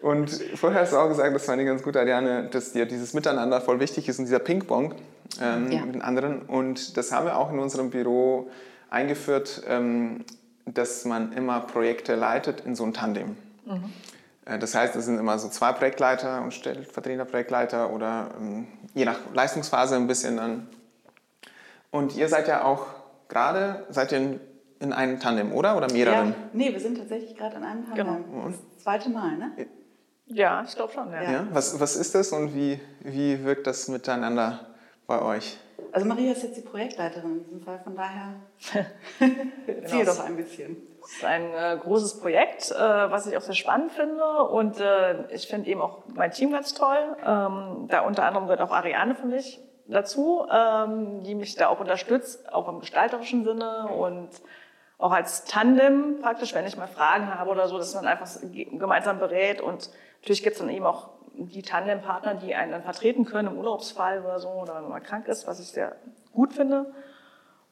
Und vorher hast du auch gesagt, das fand ich ganz gut, Ariane, dass dir dieses Miteinander voll wichtig ist und dieser Ping-Pong ähm, Ja. mit den anderen. Und das haben wir auch in unserem Büro eingeführt, ähm, dass man immer Projekte leitet in so ein Tandem. Äh, Das heißt, es sind immer so zwei Projektleiter und stellvertretender Projektleiter oder ähm, je nach Leistungsphase ein bisschen dann. Und ihr seid ja auch gerade, seid ihr in, in einem Tandem, oder? Oder Ja, mehreren? nee, wir sind tatsächlich gerade in einem Tandem. Genau. Das zweite Mal, ne? Ja, ich glaube schon. Ja. Ja. Ja. Was, was ist das und wie, wie wirkt das miteinander bei euch? Also Maria ist jetzt die Projektleiterin in diesem Fall, von daher erzähl Genau. doch ein bisschen. Das ist ein äh, großes Projekt, äh, was ich auch sehr spannend finde. Und äh, ich finde eben auch mein Team ganz toll. Ähm, da unter anderem gehört auch Ariane für mich dazu, ähm, die mich da auch unterstützt, auch im gestalterischen Sinne und auch als Tandem praktisch, wenn ich mal Fragen habe oder so, dass man einfach ge- gemeinsam berät. Und natürlich gibt es dann eben auch die Tandempartner, die einen dann vertreten können im Urlaubsfall oder so oder wenn man mal krank ist, was ich sehr gut finde.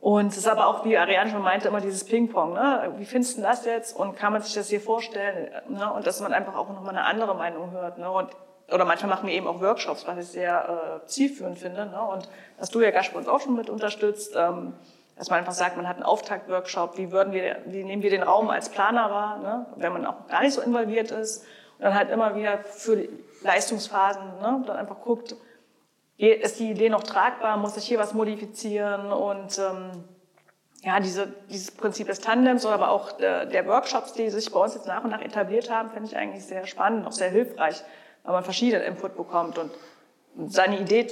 Und es ist aber auch, wie Ariane schon meinte, immer dieses Ping-Pong. Ne? Wie findest du das jetzt? Und kann man sich das hier vorstellen? Ne? Und dass man einfach auch nochmal eine andere Meinung hört. Ne? Und, oder manchmal machen wir eben auch Workshops, was ich sehr äh, zielführend finde. Ne? Und dass du ja Gaspar uns auch schon mit unterstützt, ähm, dass man einfach sagt, man hat einen Auftaktworkshop, wie, würden wir, wie nehmen wir den Raum als Planer wahr, ne? wenn man auch gar nicht so involviert ist. Und dann halt immer wieder für Leistungsphasen ne? dann einfach guckt, ist die Idee noch tragbar, muss ich hier was modifizieren und ähm, ja, diese, dieses Prinzip des Tandems aber auch der, der Workshops, die sich bei uns jetzt nach und nach etabliert haben, finde ich eigentlich sehr spannend, auch sehr hilfreich, weil man verschiedenen Input bekommt und seine Idee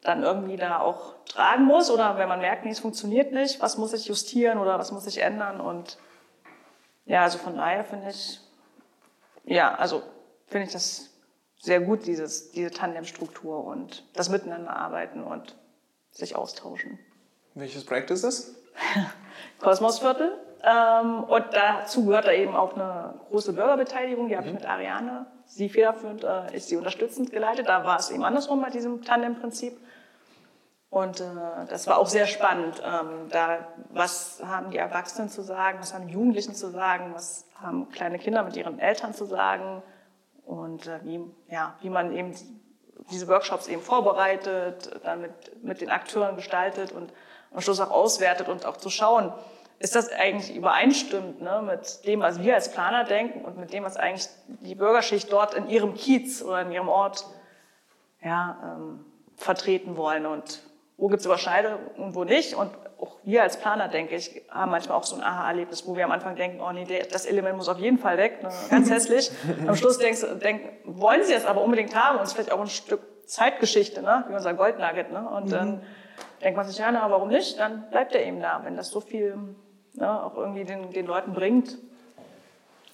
dann irgendwie da auch tragen muss oder wenn man merkt, nee, es funktioniert nicht, was muss ich justieren oder was muss ich ändern und ja, also von daher finde ich, ja, also finde ich das sehr gut, dieses, diese Tandemstruktur und das Miteinanderarbeiten und sich austauschen. Welches Projekt ist das? Kosmosviertel. Ähm, und dazu gehört da eben auch eine große Bürgerbeteiligung, die habe ich mit Ariane, sie federführend, äh, ist sie unterstützend geleitet. Da war es eben andersrum bei diesem Tandem-Prinzip. Und äh, das war auch sehr spannend. Ähm, da, was haben die Erwachsenen zu sagen, was haben die Jugendlichen zu sagen, was haben kleine Kinder mit ihren Eltern zu sagen und äh, wie, ja, wie man eben diese Workshops eben vorbereitet, dann mit, mit den Akteuren gestaltet und am Schluss auch auswertet und auch zu schauen, ist das eigentlich übereinstimmt ne, mit dem, was wir als Planer denken und mit dem, was eigentlich die Bürgerschicht dort in ihrem Kiez oder in ihrem Ort ja, ähm, vertreten wollen und wo gibt es Überschneidungen und wo nicht. Und auch wir als Planer, denke ich, haben manchmal auch so ein Aha-Erlebnis, wo wir am Anfang denken, oh nee, das Element muss auf jeden Fall weg, ne, ganz hässlich. am Schluss denkst, denk, wollen sie es aber unbedingt haben und es ist vielleicht auch ein Stück Zeitgeschichte, ne, wie unser Goldnugget. Ne? Und mhm. dann denkt man sich, ja, na, warum nicht? Dann bleibt er eben da, wenn das so viel ne, auch irgendwie den, den Leuten bringt.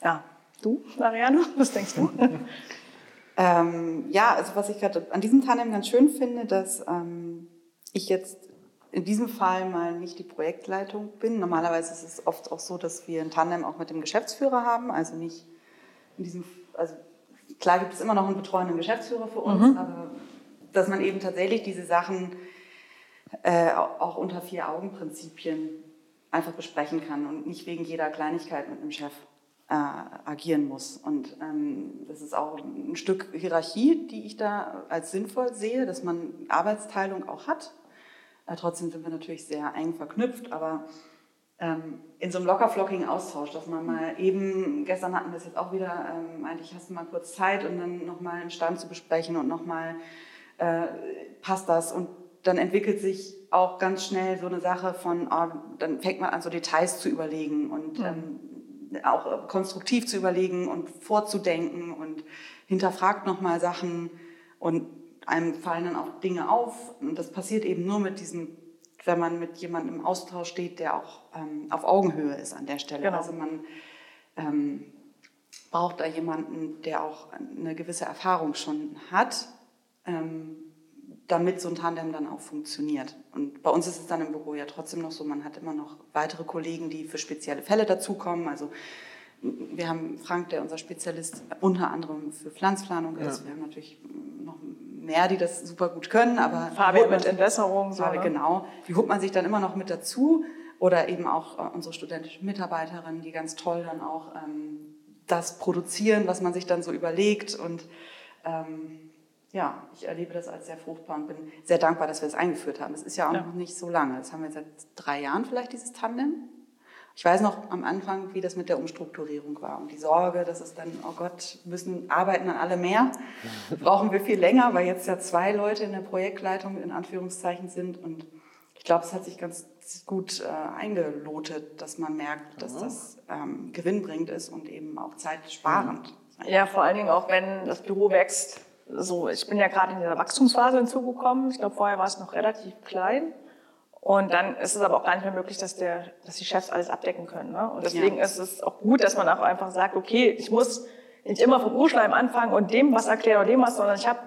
Ja, du, Marianne, was denkst du? ähm, ja, also was ich gerade an diesem Tandem ganz schön finde, dass ähm, ich jetzt in diesem Fall mal nicht die Projektleitung bin. Normalerweise ist es oft auch so, dass wir ein Tandem auch mit dem Geschäftsführer haben, also nicht in diesem, also klar gibt es immer noch einen betreuenden Geschäftsführer für uns, mhm. aber dass man eben tatsächlich diese Sachen äh, auch unter vier Augen-Prinzipien einfach besprechen kann und nicht wegen jeder Kleinigkeit mit einem Chef äh, agieren muss. Und ähm, das ist auch ein Stück Hierarchie, die ich da als sinnvoll sehe, dass man Arbeitsteilung auch hat. Äh, trotzdem sind wir natürlich sehr eng verknüpft, aber ähm, in so einem lockerflockigen Austausch, dass man mal eben, gestern hatten wir es jetzt auch wieder, ähm, eigentlich hast du mal kurz Zeit und dann nochmal einen Stand zu besprechen und nochmal äh, passt das und dann entwickelt sich auch ganz schnell so eine Sache von, oh, dann fängt man an, so Details zu überlegen und ähm, auch konstruktiv zu überlegen und vorzudenken und hinterfragt nochmal Sachen und einem fallen dann auch Dinge auf. Und das passiert eben nur mit diesem, wenn man mit jemandem im Austausch steht, der auch ähm, auf Augenhöhe ist an der Stelle. Genau. Also man ähm, braucht da jemanden, der auch eine gewisse Erfahrung schon hat. Ähm, damit so ein Tandem dann auch funktioniert. Und bei uns ist es dann im Büro ja trotzdem noch so, man hat immer noch weitere Kollegen, die für spezielle Fälle dazukommen. Also wir haben Frank, der unser Spezialist unter anderem für Pflanzplanung ist. Ja. Wir haben natürlich noch mehr, die das super gut können, aber Fabian mit Entwässerung, so, ne? genau, die holt man sich dann immer noch mit dazu oder eben auch äh, unsere studentischen Mitarbeiterinnen, die ganz toll dann auch ähm, das produzieren, was man sich dann so überlegt und ähm, ja, ich erlebe das als sehr fruchtbar und bin sehr dankbar, dass wir es das eingeführt haben. Es ist ja auch ja. noch nicht so lange. Das haben wir seit drei Jahren vielleicht, dieses Tandem. Ich weiß noch am Anfang, wie das mit der Umstrukturierung war und die Sorge, dass es dann, oh Gott, müssen arbeiten dann alle mehr, brauchen wir viel länger, weil jetzt ja zwei Leute in der Projektleitung in Anführungszeichen sind und ich glaube, es hat sich ganz gut äh, eingelotet, dass man merkt, dass das ähm, gewinnbringend ist und eben auch zeitsparend. Ja, vor allen Dingen auch, wenn das Büro wächst, so, ich bin ja gerade in dieser Wachstumsphase hinzugekommen. Ich glaube, vorher war es noch relativ klein. Und dann ist es aber auch gar nicht mehr möglich, dass, der, dass die Chefs alles abdecken können. Ne? Und deswegen ja. ist es auch gut, dass man auch einfach sagt, okay, ich muss nicht immer vom Urschleim anfangen und dem was erklären oder dem was, sondern ich habe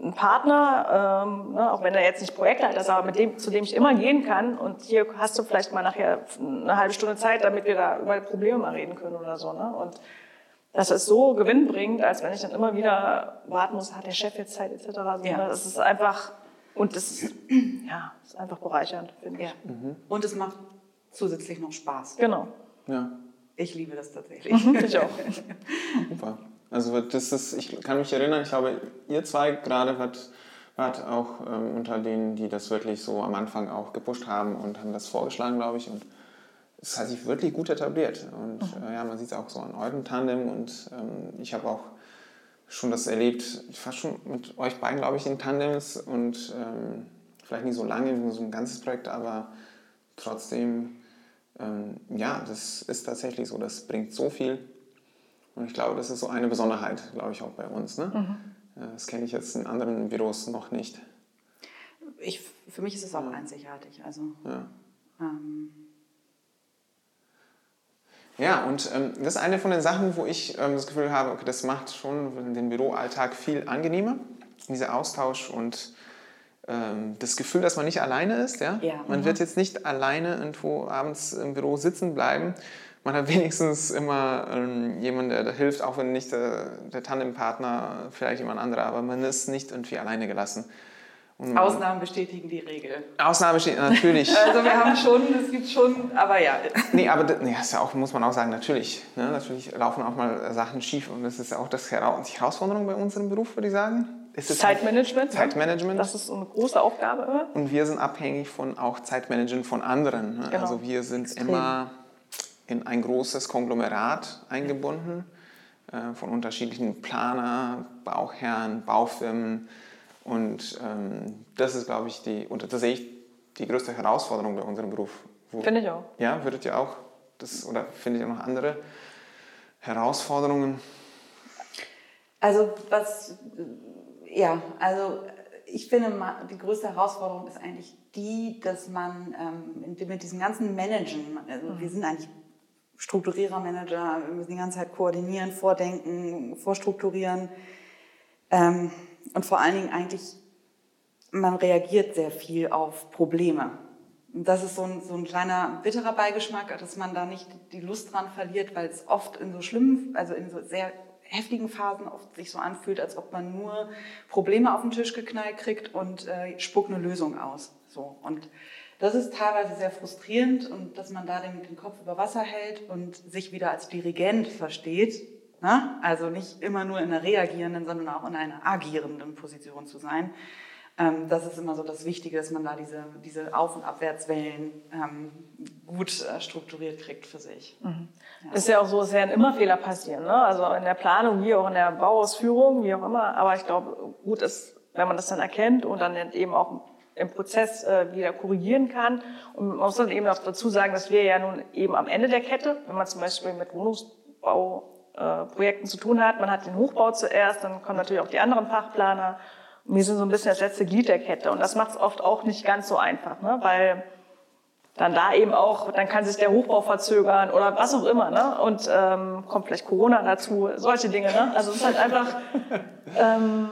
einen Partner, ähm, ne, auch wenn er jetzt nicht Projektleiter ist, aber mit dem, zu dem ich immer gehen kann. Und hier hast du vielleicht mal nachher eine halbe Stunde Zeit, damit wir da über Probleme mal reden können oder so. Ne? Und das ist so gewinnbringend, als wenn ich dann immer wieder warten muss, hat der Chef jetzt Zeit etc. So, ja. Ne? Das ist einfach und das ist, ja, ist einfach bereichernd, finde ich. Mhm. Und es macht zusätzlich noch Spaß. Genau. Ja. Ich liebe das tatsächlich. Mhm, ich auch. Super. Also das ist, ich kann mich erinnern, ich glaube, ihr zwei gerade wart, wart auch ähm, unter denen, die das wirklich so am Anfang auch gepusht haben und haben das vorgeschlagen, glaube ich. Und es hat sich wirklich gut etabliert. Und mhm. äh, ja, man sieht es auch so an eurem Tandem. Und ähm, ich habe auch schon das erlebt, ich war schon mit euch beiden, glaube ich, in Tandems und ähm, vielleicht nicht so lange, nur so ein ganzes Projekt, aber trotzdem, ähm, ja, das ist tatsächlich so, das bringt so viel. Und ich glaube, das ist so eine Besonderheit, glaube ich, auch bei uns. Ne? Mhm. Das kenne ich jetzt in anderen Büros noch nicht. Ich, für mich ist es auch ja. einzigartig. Also, ja. Ähm, ja, und ähm, das ist eine von den Sachen, wo ich ähm, das Gefühl habe, okay, das macht schon den Büroalltag viel angenehmer, dieser Austausch und ähm, das Gefühl, dass man nicht alleine ist. Ja? ja man mhm. wird jetzt nicht alleine irgendwo abends im Büro sitzen bleiben. Man hat wenigstens immer ähm, jemanden, der da hilft, auch wenn nicht der, der Tandempartner, vielleicht jemand anderer, aber man ist nicht irgendwie alleine gelassen. Ausnahmen bestätigen die Regel. Ausnahmen bestätigen, natürlich. also wir haben schon, es gibt schon, aber ja. Nee, aber nee, das ist ja auch, muss man auch sagen, natürlich. Ne, natürlich laufen auch mal Sachen schief und das ist auch das die Herausforderung bei unserem Beruf, würde ich sagen. Zeitmanagement. Zeitmanagement. Das ist eine große Aufgabe. Und wir sind abhängig von auch Zeitmanagement von anderen. Ne? Genau. Also wir sind Extrem. immer in ein großes Konglomerat eingebunden äh, von unterschiedlichen Planer, Bauherren, Baufirmen Und ähm, das ist, glaube ich, die, und das sehe ich die größte Herausforderung bei unserem Beruf. Finde ich auch. Ja, würdet ihr auch das, oder findet ihr noch andere Herausforderungen? Also was, ja, also ich finde, die größte Herausforderung ist eigentlich die, dass man ähm, mit diesem ganzen Managen, also wir sind eigentlich Strukturierer, Manager, wir müssen die ganze Zeit koordinieren, vordenken, vorstrukturieren ähm, und vor allen Dingen eigentlich, man reagiert sehr viel auf Probleme. Und das ist so ein, so ein kleiner bitterer Beigeschmack, dass man da nicht die Lust dran verliert, weil es oft in so schlimmen, also in so sehr heftigen Phasen oft sich so anfühlt, als ob man nur Probleme auf den Tisch geknallt kriegt und äh, spuckt eine Lösung aus. So. Und das ist teilweise sehr frustrierend und dass man da den, den Kopf über Wasser hält und sich wieder als Dirigent versteht. Ne? Also nicht immer nur in einer reagierenden, sondern auch in einer agierenden Position zu sein. Ähm, das ist immer so das Wichtige, dass man da diese, diese Auf- und Abwärtswellen ähm, gut äh, strukturiert kriegt für sich. Mhm. Ja. Ist ja auch so, es werden immer Fehler passieren. Ne? Also in der Planung wie auch in der Bauausführung, wie auch immer. Aber ich glaube, gut ist, wenn man das dann erkennt und dann eben auch im Prozess äh, wieder korrigieren kann. Und man muss dann eben auch dazu sagen, dass wir ja nun eben am Ende der Kette, wenn man zum Beispiel mit Wohnungsbauprojekten äh, zu tun hat, man hat den Hochbau zuerst, dann kommen natürlich auch die anderen Fachplaner wir sind so ein bisschen das letzte Glied der Kette. Und das macht es oft auch nicht ganz so einfach, ne? weil dann da eben auch, dann kann sich der Hochbau verzögern oder was auch immer. Ne? Und ähm, kommt vielleicht Corona dazu, solche Dinge. Ne? Also es ist halt einfach, ähm,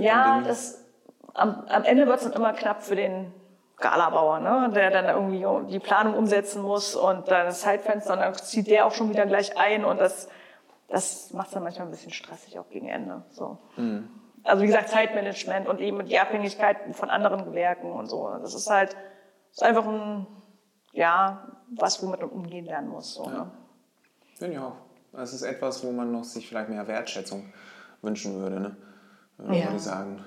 ja, das, am, am Ende wird es dann immer knapp für den Galabauer, ne? der dann irgendwie die Planung umsetzen muss und dann das Zeitfenster, und dann zieht der auch schon wieder gleich ein und das, das macht es dann manchmal ein bisschen stressig auch gegen Ende. So. Mhm also wie gesagt, Zeitmanagement und eben die Abhängigkeit von anderen Gewerken und so. Das ist halt, ist einfach ein, ja, was, womit man umgehen lernen muss. So, ja. ne? Finde ich auch. Es ist etwas, wo man noch sich vielleicht mehr Wertschätzung wünschen würde, ne? ja. würde ich sagen,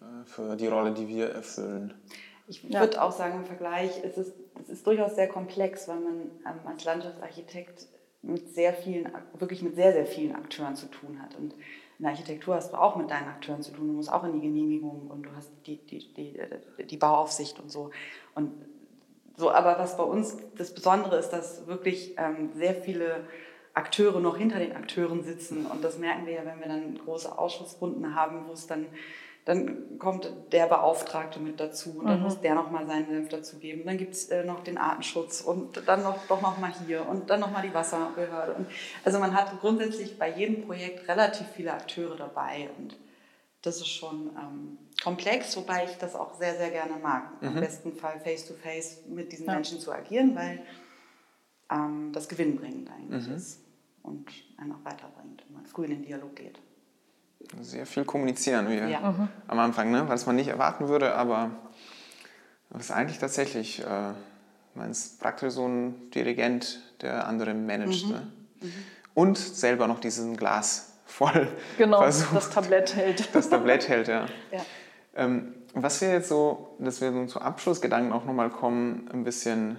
äh, für die Rolle, die wir erfüllen. Ich würde ja. auch sagen, im Vergleich, es ist, es ist durchaus sehr komplex, weil man ähm, als Landschaftsarchitekt mit sehr vielen, wirklich mit sehr, sehr vielen Akteuren zu tun hat. Und in der Architektur hast du auch mit deinen Akteuren zu tun. Du musst auch in die Genehmigung und du hast die, die, die, die Bauaufsicht und so. Und so, aber was bei uns das Besondere ist, dass wirklich ähm, sehr viele Akteure noch hinter den Akteuren sitzen. Und das merken wir ja, wenn wir dann große Ausschussrunden haben, wo es dann dann kommt der Beauftragte mit dazu und dann mhm. muss der nochmal seinen Senf dazu geben. Dann gibt es äh, noch den Artenschutz und dann noch, doch nochmal hier und dann nochmal die Wasserbehörde. Und also man hat grundsätzlich bei jedem Projekt relativ viele Akteure dabei und das ist schon ähm, komplex, wobei ich das auch sehr, sehr gerne mag. Mhm. Im besten Fall face-to-face -face mit diesen ja. Menschen zu agieren, weil ähm, das gewinnbringend eigentlich mhm. ist und einen auch weiterbringt, wenn man früh in den Dialog geht sehr viel kommunizieren wir ja. mhm. am Anfang, ne? was man nicht erwarten würde, aber es ist eigentlich tatsächlich, äh, man ist praktisch so ein Dirigent, der andere managt. Mhm. Ne? Mhm. Und selber noch diesen Glas voll genau, versucht. das Tablett hält. Das Tablett hält, ja. ja. Ähm, was wir jetzt so, dass wir so zu Abschlussgedanken auch nochmal kommen, ein bisschen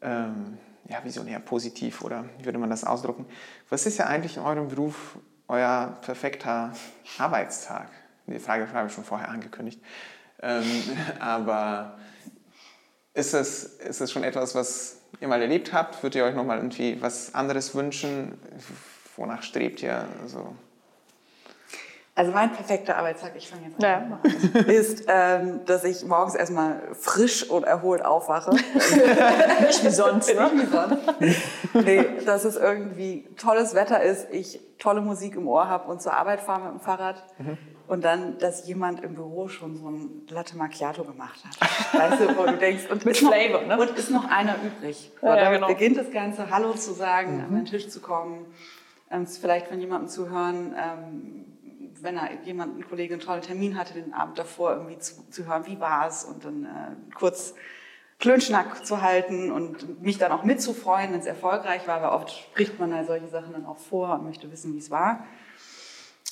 ähm, ja, visionär positiv oder wie würde man das ausdrucken? Was ist ja eigentlich in eurem Beruf euer perfekter Arbeitstag? Die Frage habe ich schon vorher angekündigt. Ähm, aber ist es, ist es schon etwas, was ihr mal erlebt habt? Würdet ihr euch nochmal irgendwie was anderes wünschen? Wonach strebt ihr? Also, also mein perfekter Arbeitstag, ich fange jetzt an, ja. ist, ähm, dass ich morgens erstmal frisch und erholt aufwache. Nicht wie sonst, ne? Nicht wie sonst. Nee, dass es irgendwie tolles Wetter ist, ich tolle Musik im Ohr habe und zur Arbeit fahre mit dem Fahrrad. Mhm. Und dann, dass jemand im Büro schon so ein Latte Macchiato gemacht hat. Weißt du, wo du denkst, und mit Flavor, ne? Und ist noch einer übrig. Ja, ja, genau. beginnt das Ganze, Hallo zu sagen, mhm. an den Tisch zu kommen, ähm, vielleicht von jemandem zu hören, ähm, wenn er jemand, ein Kollege einen tollen Termin hatte, den Abend davor irgendwie zu, zu hören, wie war es und dann äh, kurz Klönschnack zu halten und mich dann auch mitzufreuen, wenn es erfolgreich war, weil oft spricht man halt solche Sachen dann auch vor und möchte wissen, wie es war.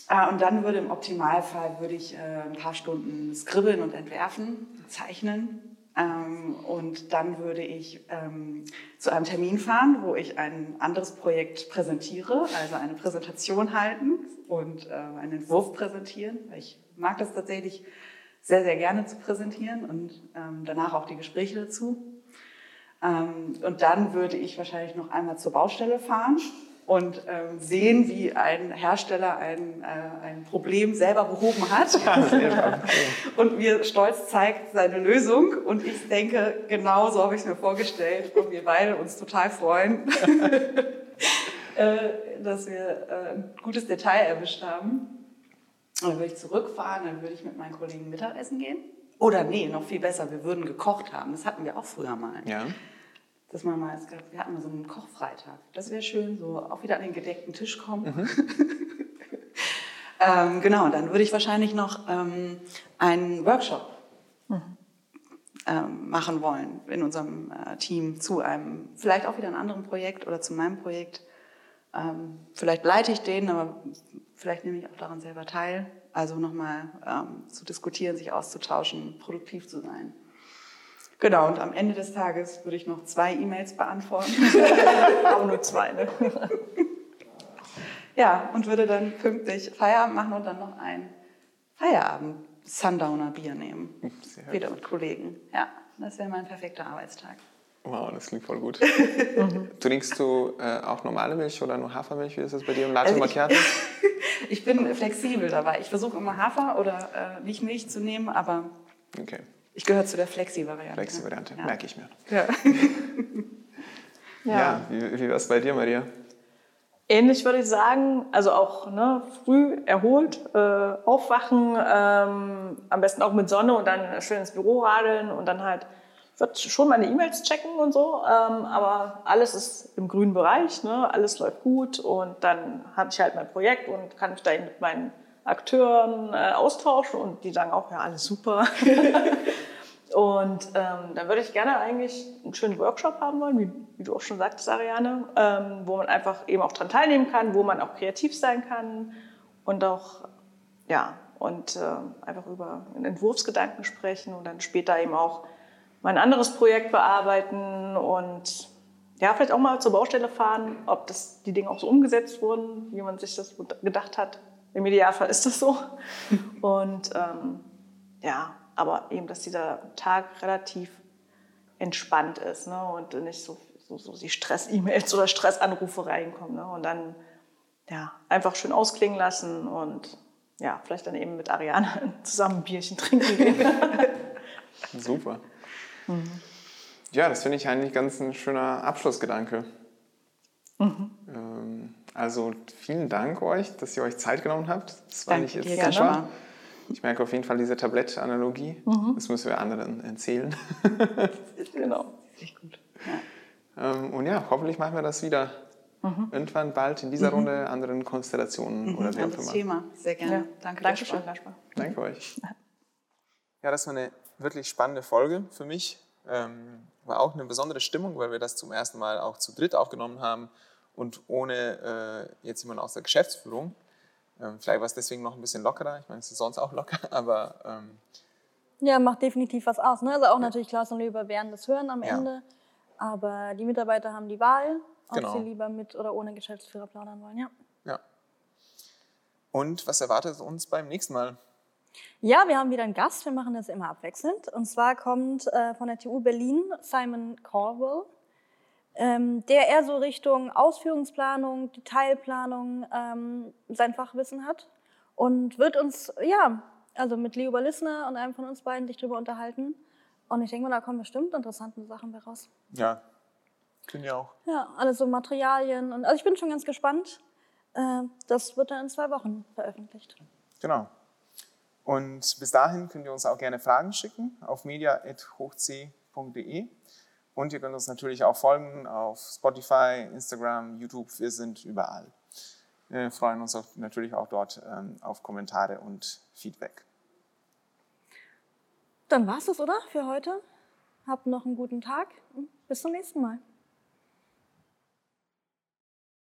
Äh, und dann würde im Optimalfall würde ich äh, ein paar Stunden skribbeln und entwerfen, zeichnen ähm, und dann würde ich ähm, zu einem Termin fahren, wo ich ein anderes Projekt präsentiere, also eine Präsentation halten und äh, einen Entwurf präsentieren, ich mag das tatsächlich sehr, sehr gerne zu präsentieren und ähm, danach auch die Gespräche dazu. Ähm, und dann würde ich wahrscheinlich noch einmal zur Baustelle fahren und ähm, sehen, wie ein Hersteller ein, äh, ein Problem selber behoben hat und mir stolz zeigt seine Lösung. Und ich denke, genau so habe ich es mir vorgestellt und wir beide uns total freuen, äh, dass wir äh, ein gutes Detail erwischt haben. Und dann würde ich zurückfahren, dann würde ich mit meinen Kollegen Mittagessen gehen. Oder nee, noch viel besser, wir würden gekocht haben. Das hatten wir auch früher mal. Ja. Dass man mal, wir hatten mal so einen Kochfreitag. Das wäre schön, so auch wieder an den gedeckten Tisch kommen. Mhm. ähm, genau, und dann würde ich wahrscheinlich noch ähm, einen Workshop ähm, machen wollen in unserem äh, Team zu einem, vielleicht auch wieder einem anderen Projekt oder zu meinem Projekt. Ähm, vielleicht leite ich den, aber vielleicht nehme ich auch daran selber teil. Also nochmal ähm, zu diskutieren, sich auszutauschen, produktiv zu sein. Genau, und am Ende des Tages würde ich noch zwei E-Mails beantworten. Aber nur zwei, ne? ja, und würde dann pünktlich Feierabend machen und dann noch ein Feierabend-Sundowner-Bier nehmen. Sehr. Wieder mit Kollegen. Ja, das wäre mein perfekter Arbeitstag. Wow, das klingt voll gut. Trinkst du äh, auch normale Milch oder nur Hafermilch? Wie ist das bei dir im Latte Also ich- Macchiato? Ich bin flexibel dabei. Ich versuche immer Hafer oder äh, nicht Milch zu nehmen, aber Okay, ich gehöre zu der Flexi-Variante. Flexi-Variante, Ja. merke ich mir. Ja. Ja, wie, wie war es bei dir, Maria? Ähnlich würde ich sagen, also auch ne, früh erholt, äh, aufwachen, ähm, am besten auch mit Sonne und dann schön ins Büro radeln und dann halt, ich würde schon meine E-Mails checken und so, ähm, aber alles ist im grünen Bereich, ne, alles läuft gut und dann habe ich halt mein Projekt und kann mich da mit meinen Akteuren äh, austauschen und die sagen auch, ja, alles super. Und ähm, dann würde ich gerne eigentlich einen schönen Workshop haben wollen, wie, wie du auch schon sagtest, Ariane, ähm, wo man einfach eben auch dran teilnehmen kann, wo man auch kreativ sein kann und auch, ja, und ähm, einfach über einen Entwurfsgedanken sprechen und dann später eben auch mein anderes Projekt bearbeiten und ja, vielleicht auch mal zur Baustelle fahren, ob das, die Dinge auch so umgesetzt wurden, wie man sich das gedacht hat. Im Idealfall ist das so. Und ähm, ja, aber eben, dass dieser Tag relativ entspannt ist ne? und nicht so, so, so die Stress-E-Mails oder Stressanrufe reinkommen. Ne? Und dann ja, einfach schön ausklingen lassen und ja, vielleicht dann eben mit Ariane zusammen ein Bierchen trinken gehen. Super. Ja, das finde ich eigentlich ganz ein schöner Abschlussgedanke. Ähm, also vielen Dank euch, dass ihr euch Zeit genommen habt. Das war Danke nicht jetzt. Gaspar. Ich merke auf jeden Fall diese Tablett-Analogie. Das müssen wir anderen erzählen. genau. Echt gut. Ja. Ähm, und ja, hoffentlich machen wir das wieder. Irgendwann bald in dieser Runde, anderen Konstellationen oder wie auch immer. Thema. Sehr gerne. Ja. Danke, Dankeschön, Gaspar. Gaspar. Danke euch. Ja, das war eine wirklich spannende Folge für mich. Ähm, war auch eine besondere Stimmung, weil wir das zum ersten Mal auch zu dritt aufgenommen haben und ohne äh, jetzt jemanden aus der Geschäftsführung. Ähm, vielleicht war es deswegen noch ein bisschen lockerer. Ich meine, es ist sonst auch locker, aber ähm, Ja, macht definitiv was aus. Ne? Also auch natürlich Klaus und Löber werden das hören am Ja. Ende. Aber die Mitarbeiter haben die Wahl, ob Genau. sie lieber mit oder ohne Geschäftsführer plaudern wollen. Ja. ja. Und was erwartet uns beim nächsten Mal? Ja, wir haben wieder einen Gast. Wir machen das immer abwechselnd. Und zwar kommt äh, von der TU Berlin Simon Corwell, ähm, der eher so Richtung Ausführungsplanung, Detailplanung ähm, sein Fachwissen hat und wird uns, ja, also mit Leo Ballissner und einem von uns beiden dich drüber unterhalten. Und ich denke mal, da kommen bestimmt interessante Sachen bei raus. Ja, können ja auch. Ja, alles so Materialien. Und, also ich bin schon ganz gespannt. Äh, das wird dann in zwei Wochen veröffentlicht. Genau. Und bis dahin könnt ihr uns auch gerne Fragen schicken auf media.hochc.de. Und ihr könnt uns natürlich auch folgen auf Spotify, Instagram, YouTube. Wir sind überall. Wir freuen uns auch, natürlich auch dort ähm, auf Kommentare und Feedback. Dann war's das, oder? Für heute. Habt noch einen guten Tag und bis zum nächsten Mal.